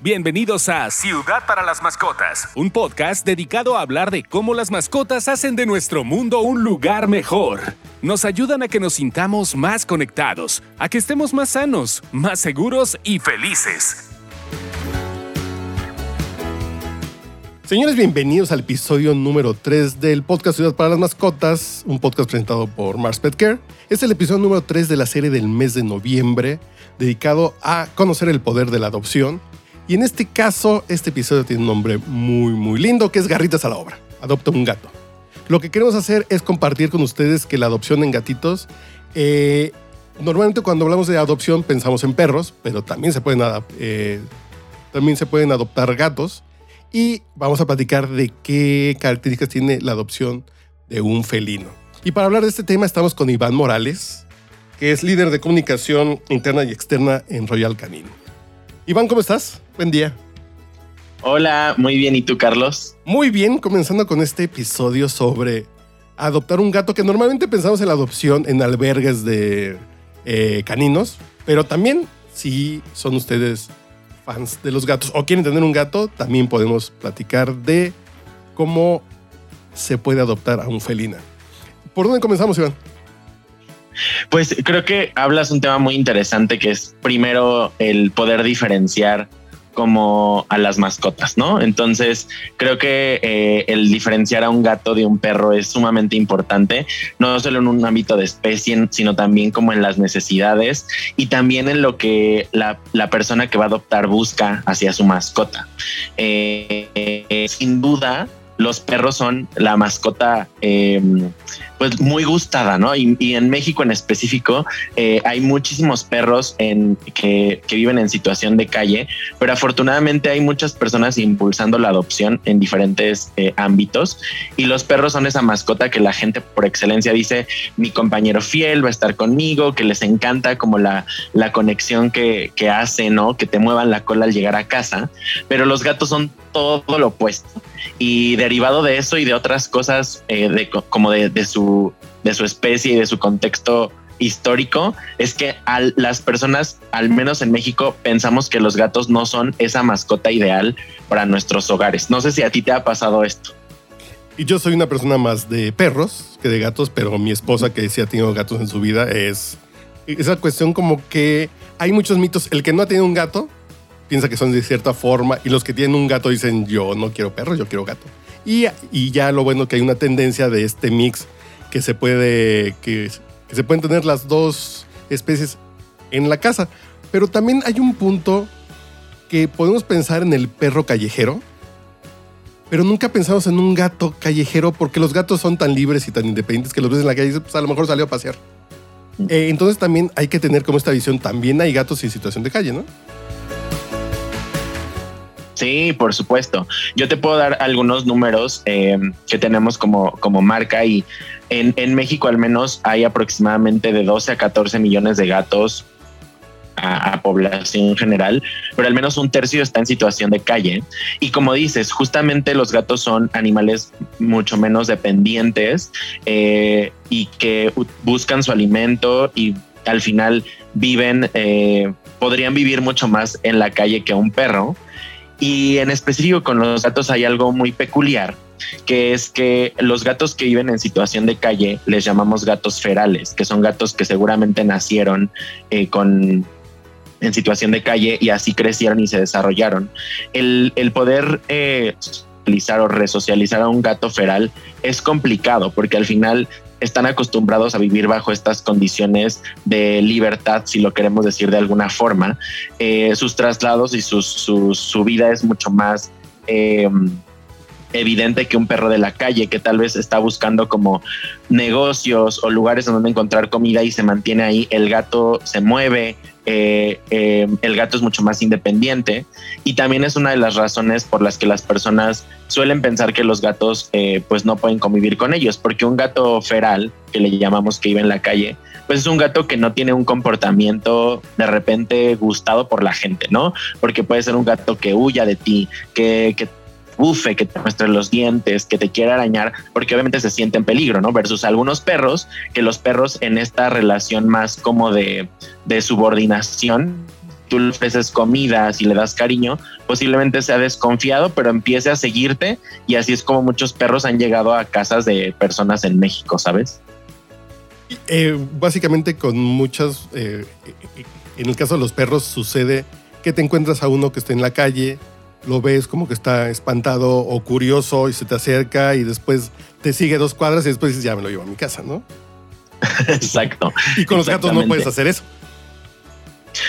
Bienvenidos a Ciudad para las Mascotas, un podcast dedicado a hablar de cómo las mascotas hacen de nuestro mundo un lugar mejor. Nos ayudan a que nos sintamos más conectados, a que estemos más sanos, más seguros y felices. Señores, bienvenidos al episodio número 3 del podcast Ciudad para las Mascotas, un podcast presentado por Mars Pet Care. Es el episodio número 3 de la serie del mes de noviembre, dedicado a conocer el poder de la adopción y en este caso, este episodio tiene un nombre muy, muy lindo, que es Garritas a la Obra. Adopta un gato. Lo que queremos hacer es compartir con ustedes que la adopción en gatitos, eh, normalmente cuando hablamos de adopción pensamos en perros, pero también se pueden, eh, también se pueden adoptar gatos. Y vamos a platicar de qué características tiene la adopción de un felino. Y para hablar de este tema estamos con Iván Morales, que es líder de comunicación interna y externa en Royal Canin. Iván, ¿cómo estás? Buen día. Hola, muy bien. ¿Y tú, Carlos? Muy bien, comenzando con este episodio sobre adoptar un gato, que normalmente pensamos en la adopción en albergues de eh, caninos, pero también si son ustedes fans de los gatos o quieren tener un gato, también podemos platicar de cómo se puede adoptar a un felina. ¿Por dónde comenzamos, Iván? Pues creo que hablas un tema muy interesante que es primero el poder diferenciar como a las mascotas, ¿no? Entonces, creo que eh, el diferenciar a un gato de un perro es sumamente importante, no solo en un ámbito de especie, sino también como en las necesidades y también en lo que la, persona que va a adoptar busca hacia su mascota. Eh, eh, sin duda, los perros son la mascota em, pues muy gustada, ¿no? Y, en México en específico eh, hay muchísimos perros que, viven en situación de calle, pero afortunadamente hay muchas personas impulsando la adopción en diferentes eh, ámbitos y los perros son esa mascota que la gente por excelencia dice mi compañero fiel va a estar conmigo, que les encanta como la, la conexión que, que hace, ¿no? Que te muevan la cola al llegar a casa, pero los gatos son todo lo opuesto. Y derivado de eso y de otras cosas eh, como de, su, de su especie y de su contexto histórico, es que las personas, al menos en México, pensamos que los gatos no son esa mascota ideal para nuestros hogares. No sé si a ti te ha pasado esto. Y yo soy una persona más de perros que de gatos, pero mi esposa que sí ha tenido gatos en su vida es esa cuestión como que hay muchos mitos. El que no ha tenido un gato piensa que son de cierta forma y los que tienen un gato dicen yo no quiero perro, yo quiero gato. Y, y ya lo bueno que hay una tendencia de este mix que se puede, que, que se pueden tener las dos especies en la casa. Pero también hay un punto que podemos pensar en el perro callejero, pero nunca pensamos en un gato callejero porque los gatos son tan libres y tan independientes que los ves en la calle y dices, pues a lo mejor salió a pasear. Mm. Eh, entonces también hay que tener como esta visión, también hay gatos en situación de calle, ¿no? Sí, por supuesto. Yo te puedo dar algunos números eh, que tenemos como, como marca y en, en, México al menos hay aproximadamente de 12 a 14 millones de gatos a, población general, pero al menos un tercio está en situación de calle. Y como dices, justamente los gatos son animales mucho menos dependientes eh, y que buscan su alimento y al final viven, eh, podrían vivir mucho más en la calle que un perro. Y en específico con los gatos hay algo muy peculiar, que es que los gatos que viven en situación de calle les llamamos gatos ferales, que son gatos que seguramente nacieron eh, con en situación de calle y así crecieron y se desarrollaron. El, poder eh, o resocializar a un gato feral es complicado porque al final están acostumbrados a vivir bajo estas condiciones de libertad, si lo queremos decir de alguna forma. Eh, sus traslados y su vida es mucho más em, evidente que un perro de la calle que tal vez está buscando como negocios o lugares donde encontrar comida y se mantiene ahí. El gato se mueve, eh, eh, el gato es mucho más independiente y también es una de las razones por las que las personas suelen pensar que los gatos eh, pues no pueden convivir con ellos, porque un gato feral, que le llamamos que vive en la calle, pues es un gato que no tiene un comportamiento de repente gustado por la gente, ¿no? Porque puede ser un gato que huya de ti, que, que bufe, que te muestre los dientes, que te quiera arañar, porque obviamente se siente en peligro, ¿no? Versus algunos perros, que los perros en esta relación más como de, subordinación, tú le ofreces comida, si le das cariño, posiblemente sea desconfiado, pero empiece a seguirte y así es como muchos perros han llegado a casas de personas en México, ¿sabes? Eh, básicamente con muchas, eh, en el caso de los perros sucede que te encuentras a uno que está en la calle, lo ves como que está espantado o curioso y se te acerca y después te sigue dos cuadras y después dices, ya me lo llevo a mi casa, ¿no? Exacto. Y con los gatos no puedes hacer eso.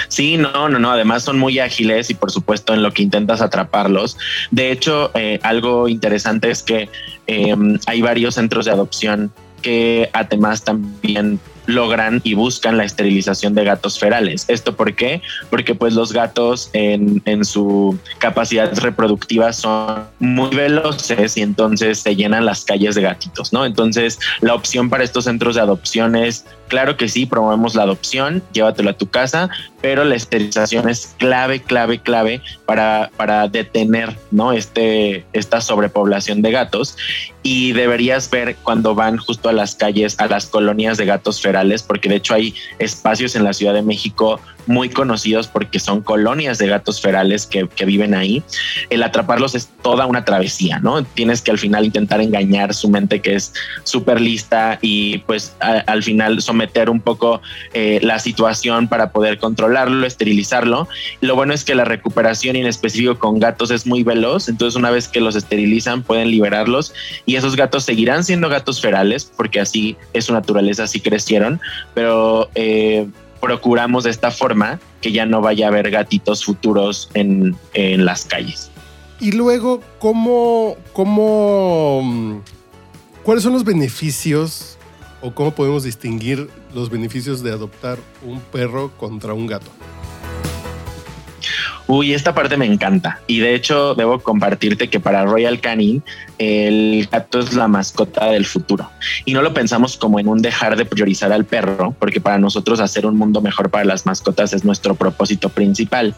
Sí, no, no, no. Además son muy ágiles y por supuesto en lo que intentas atraparlos. De hecho, eh, algo interesante es que em, hay varios centros de adopción que además también logran y buscan la esterilización de gatos ferales. ¿Esto por qué? Porque pues los gatos en, en, su capacidad reproductiva son muy veloces y entonces se llenan las calles de gatitos, ¿no? Entonces la opción para estos centros de adopción es Claro que sí, promovemos la adopción, llévatelo a tu casa, pero la esterilización es clave, clave, clave para, para detener ¿no? este, esta sobrepoblación de gatos. Y deberías ver cuando van justo a las calles, a las colonias de gatos ferales, porque de hecho hay espacios en la Ciudad de México muy conocidos porque son colonias de gatos ferales que, viven ahí. El atraparlos es toda una travesía, ¿no? Tienes que al final intentar engañar su mente que es súper lista y pues al final someter un poco eh, la situación para poder controlarlo, esterilizarlo. Lo bueno es que la recuperación en específico con gatos es muy veloz, entonces una vez que los esterilizan pueden liberarlos y esos gatos seguirán siendo gatos ferales porque así es su naturaleza, así crecieron, pero... Eh, procuramos de esta forma que ya no vaya a haber gatitos futuros en, las calles. Y luego, ¿cómo, cómo, mm, cuáles son los beneficios o cómo podemos distinguir los beneficios de adoptar un perro contra un gato? Uy, esta parte me encanta. Y de hecho, debo compartirte que para Royal Canin, el gato es la mascota del futuro. Y no lo pensamos como en un dejar de priorizar al perro, porque para nosotros hacer un mundo mejor para las mascotas es nuestro propósito principal.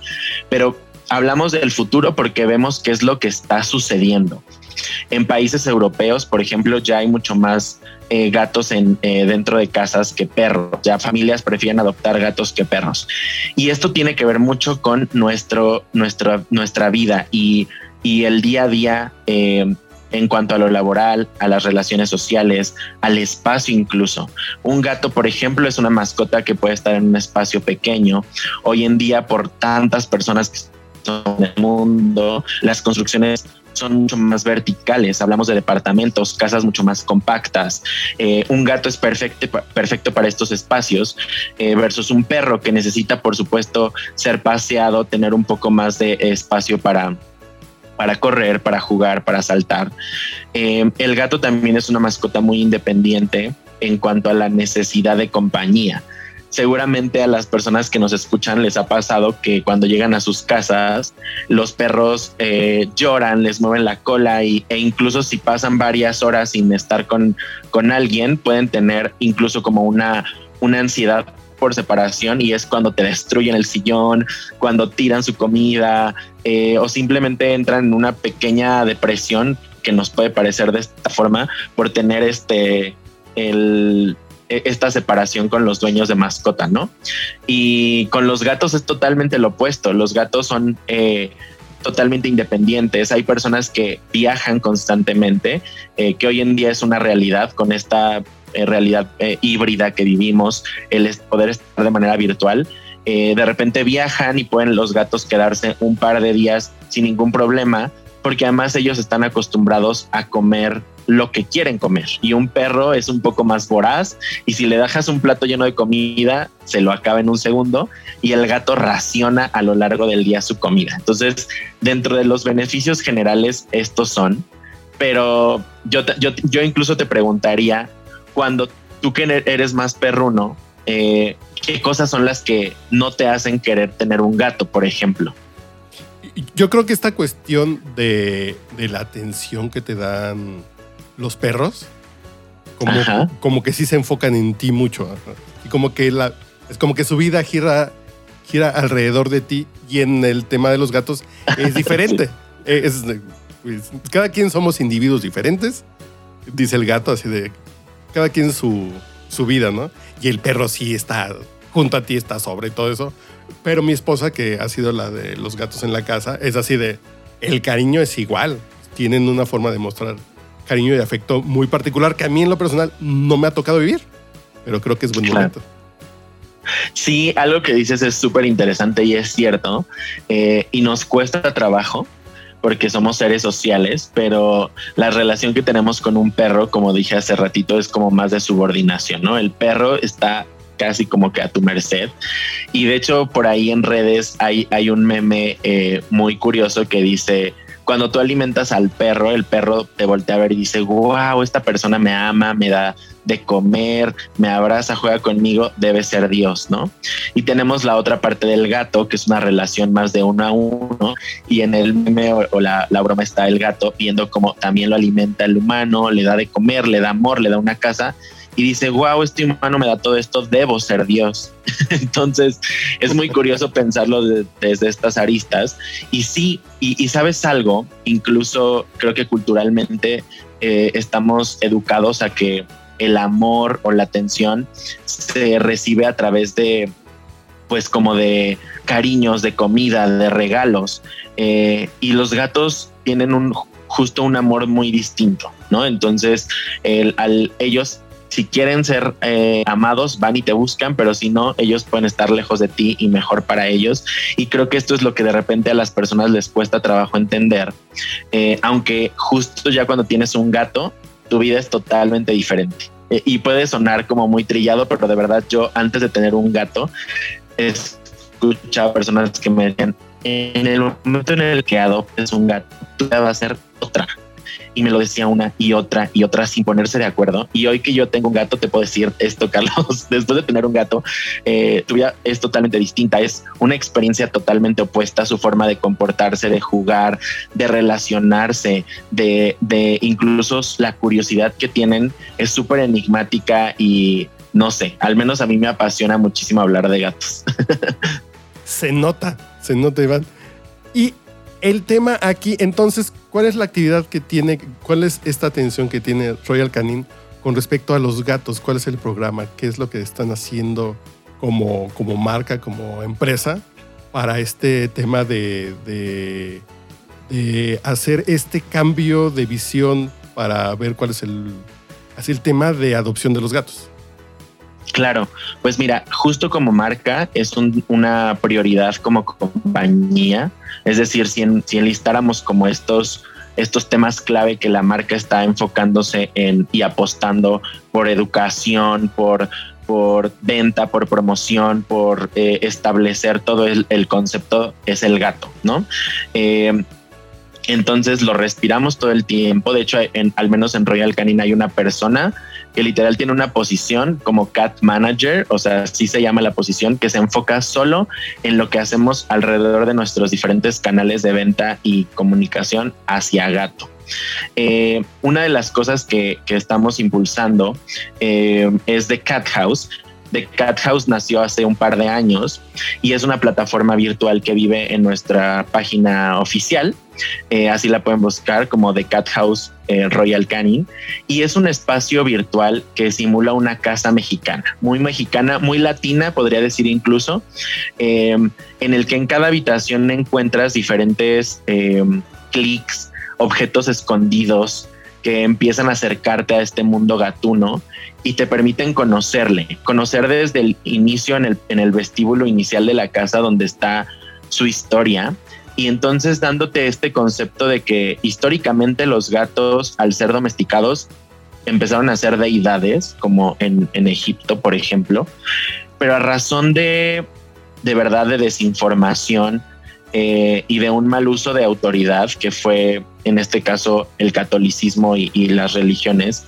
Pero hablamos del futuro porque vemos qué es lo que está sucediendo. En países europeos, por ejemplo, ya hay mucho más eh, gatos en, eh, dentro de casas que perros. Ya familias prefieren adoptar gatos que perros. Y esto tiene que ver mucho con nuestro, nuestra, nuestra vida y, el día a día. Eh, en cuanto a lo laboral, a las relaciones sociales, al espacio incluso. Un gato, por ejemplo, es una mascota que puede estar en un espacio pequeño. Hoy en día, por tantas personas que son en el mundo, las construcciones son mucho más verticales, hablamos de departamentos, casas mucho más compactas. Eh, un gato es perfecto, perfecto para estos espacios eh, versus un perro que necesita, por supuesto, ser paseado, tener un poco más de espacio para, para correr, para jugar, para saltar. Eh, el gato también es una mascota muy independiente en cuanto a la necesidad de compañía seguramente a las personas que nos escuchan les ha pasado que cuando llegan a sus casas los perros eh, lloran, les mueven la cola y, e incluso si pasan varias horas sin estar con, con alguien pueden tener incluso como una, una ansiedad por separación y es cuando te destruyen el sillón, cuando tiran su comida eh, o simplemente entran en una pequeña depresión que nos puede parecer de esta forma por tener este el esta separación con los dueños de mascota, ¿no? Y con los gatos es totalmente lo opuesto. Los gatos son eh, totalmente independientes. Hay personas que viajan constantemente, eh, que hoy en día es una realidad con esta eh, realidad híbrida que vivimos, el poder estar de manera virtual. de repente viajan y pueden los gatos quedarse un par de días sin ningún problema, porque además ellos están acostumbrados a comer lo que quieren comer. Y un perro es un poco más voraz y si le dejas un plato lleno de comida, se lo acaba en un segundo y el gato raciona a lo largo del día su comida. Entonces, dentro de los beneficios generales, estos son, pero yo, yo, incluso te preguntaría, cuando tú que eres más perruno, eh, ¿qué cosas son las que no te hacen querer tener un gato, por ejemplo? Yo creo que esta cuestión de, de la atención que te dan los perros, como, como que sí se enfocan en ti mucho. Y como que la, es como que su vida gira, gira alrededor de ti y en el tema de los gatos es diferente. es, pues, cada quien somos individuos diferentes, dice el gato así de cada quien su, su vida, ¿no? Y el perro sí está junto a ti está sobre todo eso. Pero mi esposa, que ha sido la de los gatos en la casa, es así de, el cariño es igual. Tienen una forma de mostrar cariño y afecto muy particular que a mí en lo personal no me ha tocado vivir, pero creo que es buen momento. Sí, algo que dices es súper interesante y es cierto, eh, y nos cuesta trabajo porque somos seres sociales, pero la relación que tenemos con un perro, como dije hace ratito, es como más de subordinación, ¿no? El perro está casi como que a tu merced. Y de hecho, por ahí en redes hay, hay un meme eh, muy curioso que dice, cuando tú alimentas al perro, el perro te voltea a ver y dice, wow, esta persona me ama, me da de comer, me abraza, juega conmigo, debe ser Dios, ¿no? Y tenemos la otra parte del gato, que es una relación más de uno a uno, y en el meme o, la, la, broma está el gato viendo cómo también lo alimenta el humano, le da de comer, le da amor, le da una casa, y dice, wow, este humano me da todo esto, debo ser Dios. Entonces es muy curioso pensarlo desde estas aristas. Y sí, y, sabes algo, incluso creo que culturalmente eh, estamos educados a que el amor o la atención se recibe a través de, pues como de cariños, de comida, de regalos. Eh, y los gatos tienen un justo un amor muy distinto, ¿no? Entonces, el, al ellos si quieren ser eh, amados, van y te buscan, pero si no, ellos pueden estar lejos de ti y mejor para ellos. Y creo que esto es lo que de repente a las personas les cuesta trabajo entender, eh, aunque justo ya cuando tienes un gato, tu vida es totalmente diferente. Eh, y puede sonar como muy trillado, pero de verdad yo antes de tener un gato, he escuchado personas que me decían, en el momento en el que adoptes un gato, tú vas a ser otra y me lo decía una y otra y otra sin ponerse de acuerdo. Y hoy que yo tengo un gato, te puedo decir esto, Carlos, después de tener un gato, eh, tu vida es totalmente distinta, es una experiencia totalmente opuesta a su forma de comportarse, de jugar, de relacionarse, de, de incluso la curiosidad que tienen es súper enigmática y no sé, al menos a mí me apasiona muchísimo hablar de gatos. se nota, se nota, Iván. Y el tema aquí, entonces, ¿cuál es la actividad que tiene, cuál es esta atención que tiene Royal Canin con respecto a los gatos? ¿Cuál es el programa? ¿Qué es lo que están haciendo como, como marca, como empresa para este tema de, de, hacer este cambio de visión para ver cuál es el, así el tema de adopción de los gatos? Claro, pues mira, justo como marca es una prioridad como compañía, es decir, si, enlistáramos como estos, estos temas clave que la marca está enfocándose en y apostando por educación, por, por venta, por promoción, por eh, establecer todo el, concepto, es el gato, ¿no? Eh, entonces lo respiramos todo el tiempo. De hecho, en, al menos en Royal Canin hay una persona que literal tiene una posición como cat manager, o sea, así se llama la posición, que se enfoca solo en lo que hacemos alrededor de nuestros diferentes canales de venta y comunicación hacia gato. Eh, una de las cosas que, estamos impulsando eh, es de Cat House. The Cat House nació hace un par de años y es una plataforma virtual que vive en nuestra página oficial. Eh, así la pueden buscar como The Cat House eh, Royal Canin. Y es un espacio virtual que simula una casa mexicana, muy mexicana, muy latina, podría decir incluso, eh, en el que en cada habitación encuentras diferentes clics, objetos escondidos que empiezan a acercarte a este mundo gatuno y te permiten conocerle, conocer desde el inicio en el, en el vestíbulo inicial de la casa donde está su historia. Y entonces dándote este concepto de que históricamente los gatos al ser domesticados empezaron a ser deidades como en, en Egipto por ejemplo. Pero a razón de de verdad de desinformación eh, y de un mal uso de autoridad, que fue en este caso el catolicismo y, las religiones,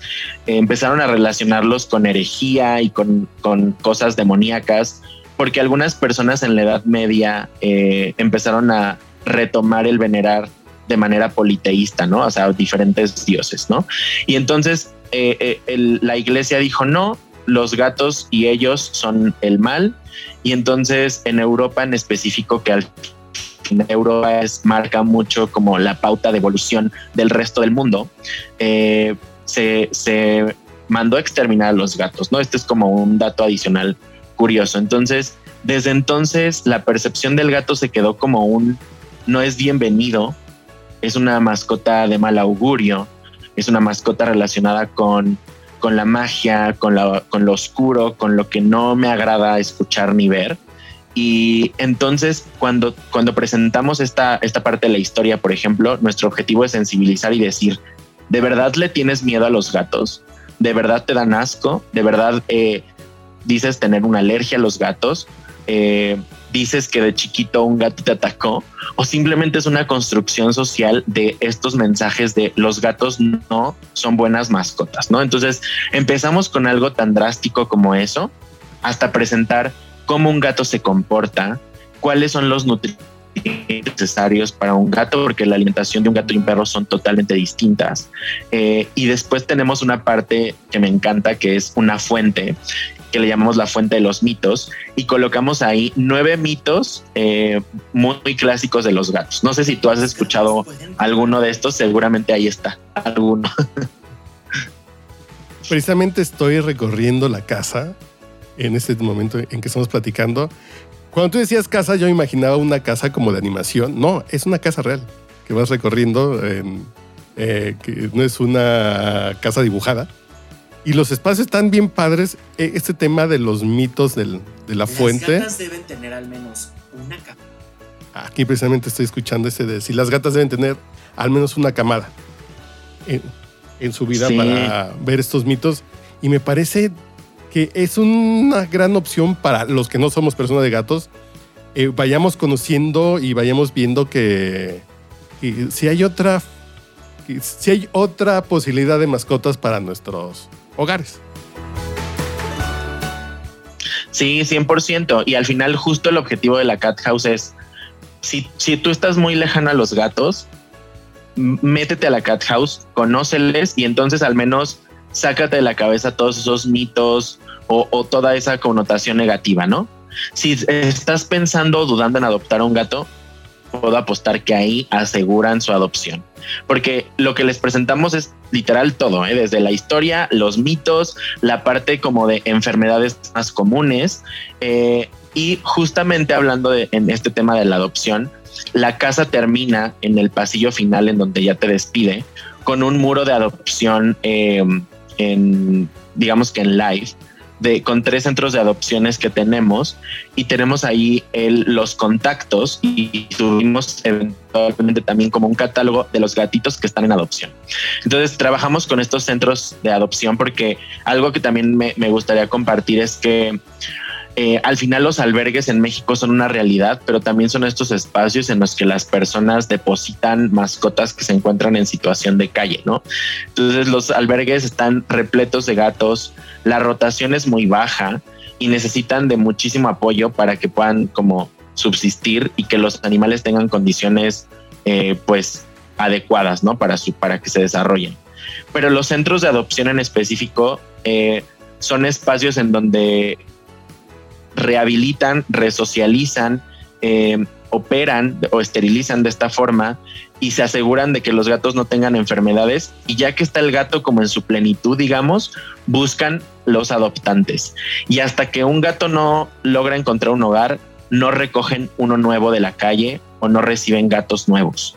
eh, empezaron a relacionarlos con herejía y con, cosas demoníacas, porque algunas personas en la Edad Media eh, empezaron a retomar el venerar de manera politeísta, ¿no? O sea, diferentes dioses, ¿no? Y entonces la iglesia dijo, no, los gatos y ellos son el mal. Y entonces en Europa en específico, que al Europa es, marca mucho como la pauta de evolución del resto del mundo, eh, se, se, mandó exterminar a los gatos, ¿no? Este es como un dato adicional curioso. Entonces, desde entonces la percepción del gato se quedó como un no es bienvenido, es una mascota de mal augurio, es una mascota relacionada con, con la magia, con, la, con lo oscuro, con lo que no me agrada escuchar ni ver. Y entonces cuando, cuando presentamos esta, esta parte de la historia, por ejemplo, nuestro objetivo es sensibilizar y decir, ¿de verdad le tienes miedo a los gatos? ¿De verdad te dan asco? ¿De verdad eh, dices tener una alergia a los gatos? Eh, dices que de chiquito un gato te atacó o simplemente es una construcción social de estos mensajes de los gatos no son buenas mascotas, ¿no? Entonces empezamos con algo tan drástico como eso hasta presentar cómo un gato se comporta, cuáles son los nutrientes necesarios para un gato, porque la alimentación de un gato y un perro son totalmente distintas. Eh, y después tenemos una parte que me encanta, que es una fuente, que le llamamos la fuente de los mitos, y colocamos ahí nueve mitos eh, muy, clásicos de los gatos. No sé si tú has escuchado alguno de estos, seguramente ahí está, alguno. Precisamente estoy recorriendo la casa en este momento en que estamos platicando. Cuando tú decías casa, yo imaginaba una casa como de animación. No, es una casa real que vas recorriendo, eh, que no es una casa dibujada. Y los espacios están bien padres. E, este tema de los mitos de la fuente. Las gatas deben tener al menos una camada. Aquí precisamente estoy escuchando ese de si las gatas deben tener al menos una camada en, su vida para ver estos mitos. Y me parece que es una gran opción para los que no somos personas de gatos. Eh, vayamos conociendo y vayamos viendo que, si hay otra si hay otra posibilidad de mascotas para nuestros hogares. Sí, 100%. Y al final justo el objetivo de la Cat House es, si, si tú estás muy lejano a los gatos, métete a la Cat House, conóceles y entonces al menos sácate de la cabeza todos esos mitos o, toda esa connotación negativa, ¿no? Si estás pensando o dudando en adoptar a un gato, puedo apostar que ahí aseguran su adopción. Porque lo que les presentamos es literal todo, ¿eh? desde la historia, los mitos, la parte como de enfermedades más comunes. Eh, y justamente hablando de en este tema de la adopción, la casa termina en el pasillo final en donde ya te despide con un muro de adopción eh, en, digamos que en live, de, con tres centros de adopciones que tenemos y tenemos ahí el, los contactos y subimos eventualmente también como un catálogo de los gatitos que están en adopción. Entonces trabajamos con estos centros de adopción porque algo que también me, me gustaría compartir es que eh, al final los albergues en México son una realidad, pero también son estos espacios en los que las personas depositan mascotas que se encuentran en situación de calle, ¿no? Entonces los albergues están repletos de gatos, la rotación es muy baja y necesitan de muchísimo apoyo para que puedan como subsistir y que los animales tengan condiciones eh, pues adecuadas, ¿no? Para, su, para que se desarrollen. Pero los centros de adopción en específico eh, son espacios en donde rehabilitan, resocializan, eh, operan o esterilizan de esta forma y se aseguran de que los gatos no tengan enfermedades y ya que está el gato como en su plenitud, digamos, buscan los adoptantes. Y hasta que un gato no logra encontrar un hogar, no recogen uno nuevo de la calle o no reciben gatos nuevos.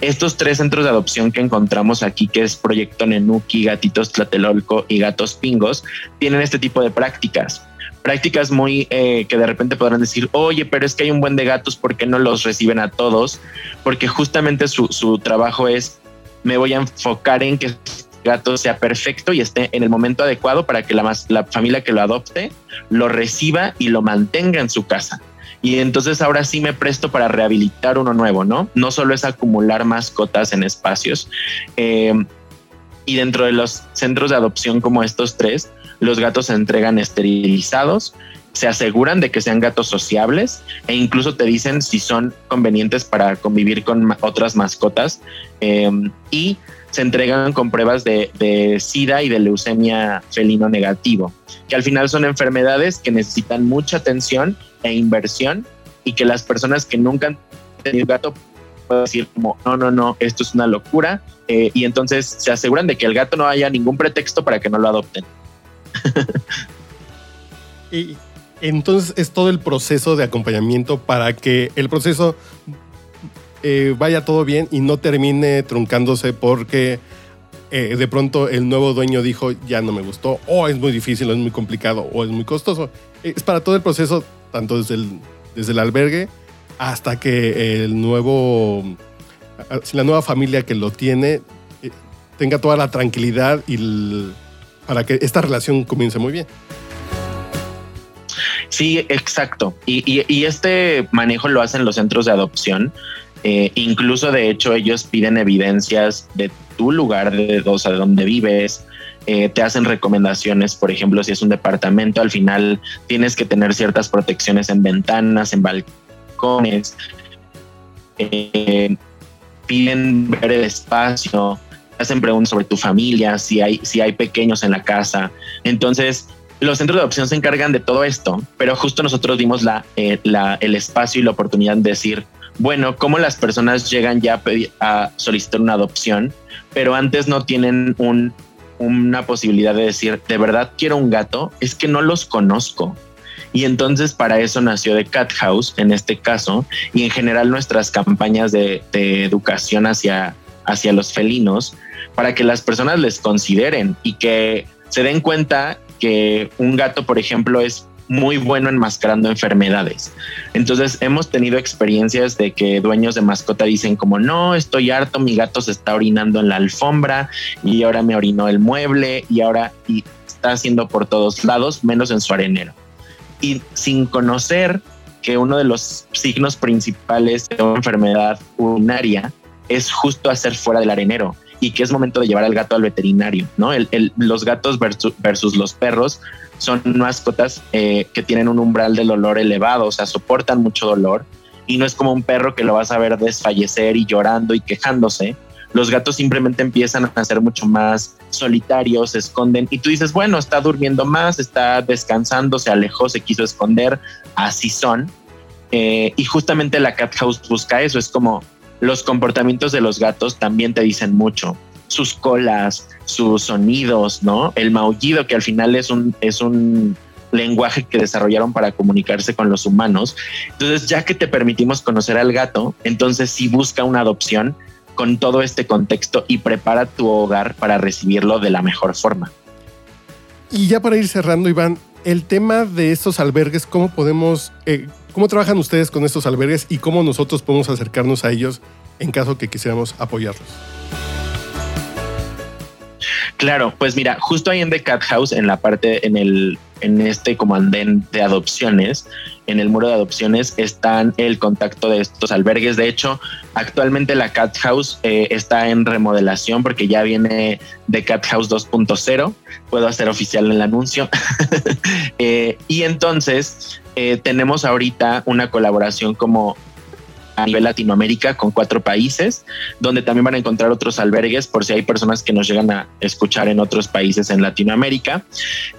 Estos tres centros de adopción que encontramos aquí, que es Proyecto Nenuki, Gatitos Tlatelolco y Gatos Pingos, tienen este tipo de prácticas prácticas muy eh, que de repente podrán decir, oye, pero es que hay un buen de gatos, ¿por qué no los reciben a todos? Porque justamente su, su trabajo es, me voy a enfocar en que el gato sea perfecto y esté en el momento adecuado para que la, la familia que lo adopte lo reciba y lo mantenga en su casa. Y entonces ahora sí me presto para rehabilitar uno nuevo, ¿no? No solo es acumular mascotas en espacios. Eh, y dentro de los centros de adopción como estos tres, los gatos se entregan esterilizados, se aseguran de que sean gatos sociables e incluso te dicen si son convenientes para convivir con otras mascotas em, y se entregan con pruebas de, SIDA y de leucemia felino negativo, que al final son enfermedades que necesitan mucha atención e inversión y que las personas que nunca han tenido gato pueden decir no, no, no, esto es una locura, eh, y entonces se aseguran de que el gato no haya ningún pretexto para que no lo adopten. y Entonces es todo el proceso de acompañamiento para que el proceso eh, vaya todo bien y no termine truncándose porque eh, de pronto el nuevo dueño dijo ya no me gustó o es muy difícil o es muy complicado o es muy costoso. Es para todo el proceso, tanto desde el, desde el albergue hasta que el nuevo, la nueva familia que lo tiene eh, tenga toda la tranquilidad y para que esta relación comience muy bien. Sí, exacto. Y, este manejo lo hacen los centros de adopción. Eh, incluso, de hecho, ellos piden evidencias de tu lugar, de, o de donde vives. Eh, te hacen recomendaciones, por ejemplo, si es un departamento, al final tienes que tener ciertas protecciones en ventanas, en balcones. Eh, piden ver el espacio, hacen preguntas sobre tu familia, si hay, si hay pequeños en la casa. Entonces, los centros de adopción se encargan de todo esto, pero justo nosotros dimos la, eh, el espacio y la oportunidad de decir, bueno, cómo las personas llegan ya a, solicitar una adopción, pero antes no tienen un, una posibilidad de decir, de verdad quiero un gato, es que no los conozco. Y entonces para eso nació The Cat House en este caso y en general nuestras campañas de, de educación hacia, hacia los felinos para que las personas les consideren y que se den cuenta que un gato, por ejemplo, es muy bueno enmascarando enfermedades. Entonces hemos tenido experiencias de que dueños de mascota dicen como no, estoy harto, mi gato se está orinando en la alfombra y ahora me orinó el mueble y ahora y está haciendo por todos lados, menos en su arenero. Y sin conocer que uno de los signos principales de una enfermedad urinaria es justo hacer fuera del arenero y que es momento de llevar al gato al veterinario, ¿no? los gatos versus, los perros son mascotas eh, que tienen un umbral del dolor elevado, o sea, soportan mucho dolor y no es como un perro que lo vas a ver desfallecer y llorando y quejándose. Los gatos simplemente empiezan a ser mucho más solitarios, se esconden y tú dices, bueno, está durmiendo más, está descansando, se alejó, se quiso esconder, así son. Eh, y justamente la Cat House busca eso, es como los comportamientos de los gatos también te dicen mucho. Sus colas, sus sonidos, ¿no? El maullido, que al final es un, es un lenguaje que desarrollaron para comunicarse con los humanos. Entonces, ya que te permitimos conocer al gato, entonces sí busca una adopción con todo este contexto y prepara tu hogar para recibirlo de la mejor forma. Y ya para ir cerrando, Iván, el tema de estos albergues, ¿cómo podemos, eh, cómo trabajan ustedes con estos albergues y cómo nosotros podemos acercarnos a ellos en caso que quisiéramos apoyarlos? Claro, pues mira, justo ahí en The Cat House, en la parte, en el, en este como andén de adopciones, en el muro de adopciones están el contacto de estos albergues. De hecho, actualmente la Cat House eh, está en remodelación porque ya viene de Cat House 2.0. Puedo hacer oficial el anuncio. Eh, y entonces eh, tenemos ahorita una colaboración como a nivel Latinoamérica con cuatro países, donde también van a encontrar otros albergues por si hay personas que nos llegan a escuchar en otros países en Latinoamérica.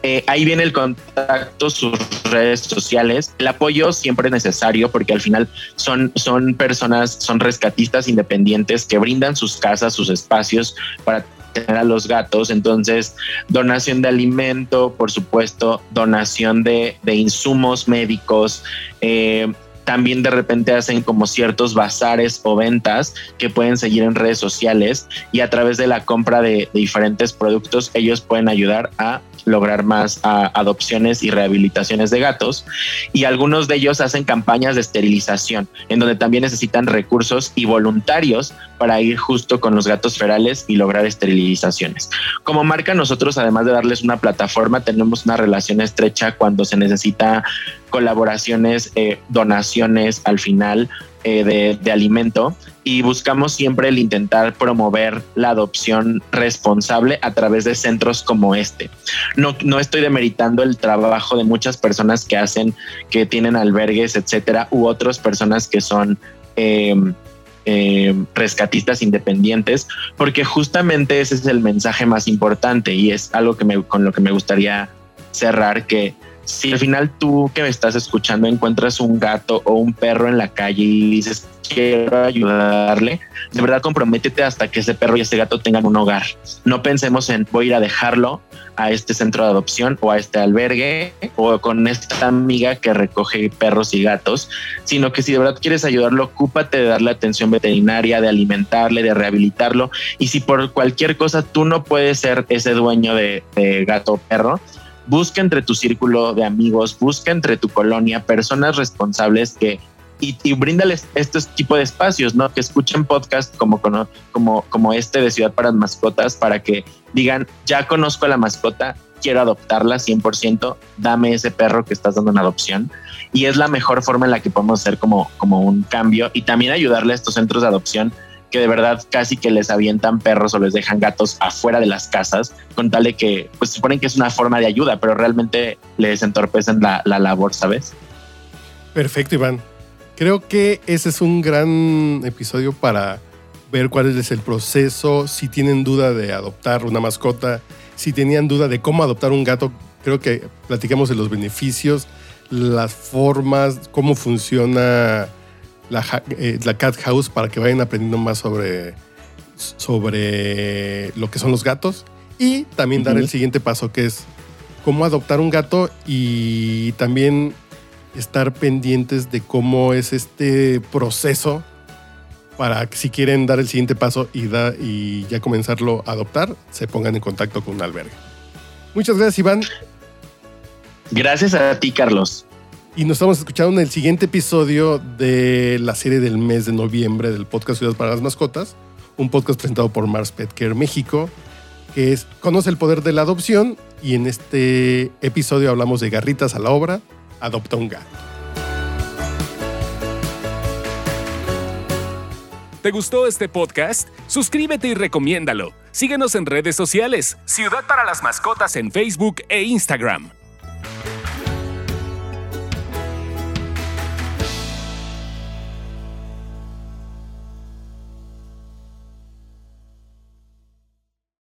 Eh, ahí viene el contacto, sus redes sociales. El apoyo siempre es necesario porque al final son, son personas, son rescatistas independientes que brindan sus casas, sus espacios para tener a los gatos. Entonces, donación de alimento, por supuesto, donación de, de insumos médicos, eh, también de repente hacen como ciertos bazares o ventas que pueden seguir en redes sociales y a través de la compra de, diferentes productos ellos pueden ayudar a lograr más adopciones y rehabilitaciones de gatos. Y algunos de ellos hacen campañas de esterilización, en donde también necesitan recursos y voluntarios para ir justo con los gatos ferales y lograr esterilizaciones. Como marca, nosotros, además de darles una plataforma, tenemos una relación estrecha cuando se necesita colaboraciones, eh, donaciones al final eh, de, alimento y buscamos siempre el intentar promover la adopción responsable a través de centros como este. No, no estoy demeritando el trabajo de muchas personas que hacen, que tienen albergues, etcétera, u otras personas que son em, em, rescatistas independientes, porque justamente ese es el mensaje más importante y es algo que me, con lo que me gustaría cerrar, que si al final tú que me estás escuchando encuentras un gato o un perro en la calle y dices quiero ayudarle, de verdad comprométete hasta que ese perro y ese gato tengan un hogar. No pensemos en voy a ir a dejarlo a este centro de adopción o a este albergue o con esta amiga que recoge perros y gatos, sino que si de verdad quieres ayudarlo, ocúpate de darle atención veterinaria, de alimentarle, de rehabilitarlo. Y si por cualquier cosa tú no puedes ser ese dueño de, de gato o perro, busca entre tu círculo de amigos, busca entre tu colonia personas responsables que y, y bríndales estos tipos de espacios, ¿no? Que escuchen podcast como, como, como este de Ciudad para Mascotas para que digan, ya conozco a la mascota, quiero adoptarla 100%, dame ese perro que estás dando en adopción. Y es la mejor forma en la que podemos hacer como, como un cambio y también ayudarle a estos centros de adopción que de verdad casi que les avientan perros o les dejan gatos afuera de las casas, con tal de que, pues suponen que es una forma de ayuda, pero realmente les entorpecen la, la labor, ¿sabes? Perfecto, Iván. Creo que ese es un gran episodio para ver cuál es el proceso, si tienen duda de adoptar una mascota, si tenían duda de cómo adoptar un gato, creo que platicamos de los beneficios, las formas, cómo funciona la, eh, la, Cat House para que vayan aprendiendo más sobre, sobre lo que son los gatos y también dar el siguiente paso que es cómo adoptar un gato y también estar pendientes de cómo es este proceso para que si quieren dar el siguiente paso y, da, y ya comenzarlo a adoptar, se pongan en contacto con un albergue. Muchas gracias, Iván. Gracias a ti, Carlos. Y nos estamos escuchando en el siguiente episodio de la serie del mes de noviembre del podcast Ciudad para las Mascotas, un podcast presentado por Mars Pet Care México, que es Conoce el poder de la adopción. Y en este episodio hablamos de garritas a la obra, adopta un gato. ¿Te gustó este podcast? Suscríbete y recomiéndalo. Síguenos en redes sociales. Ciudad para las Mascotas en Facebook e Instagram.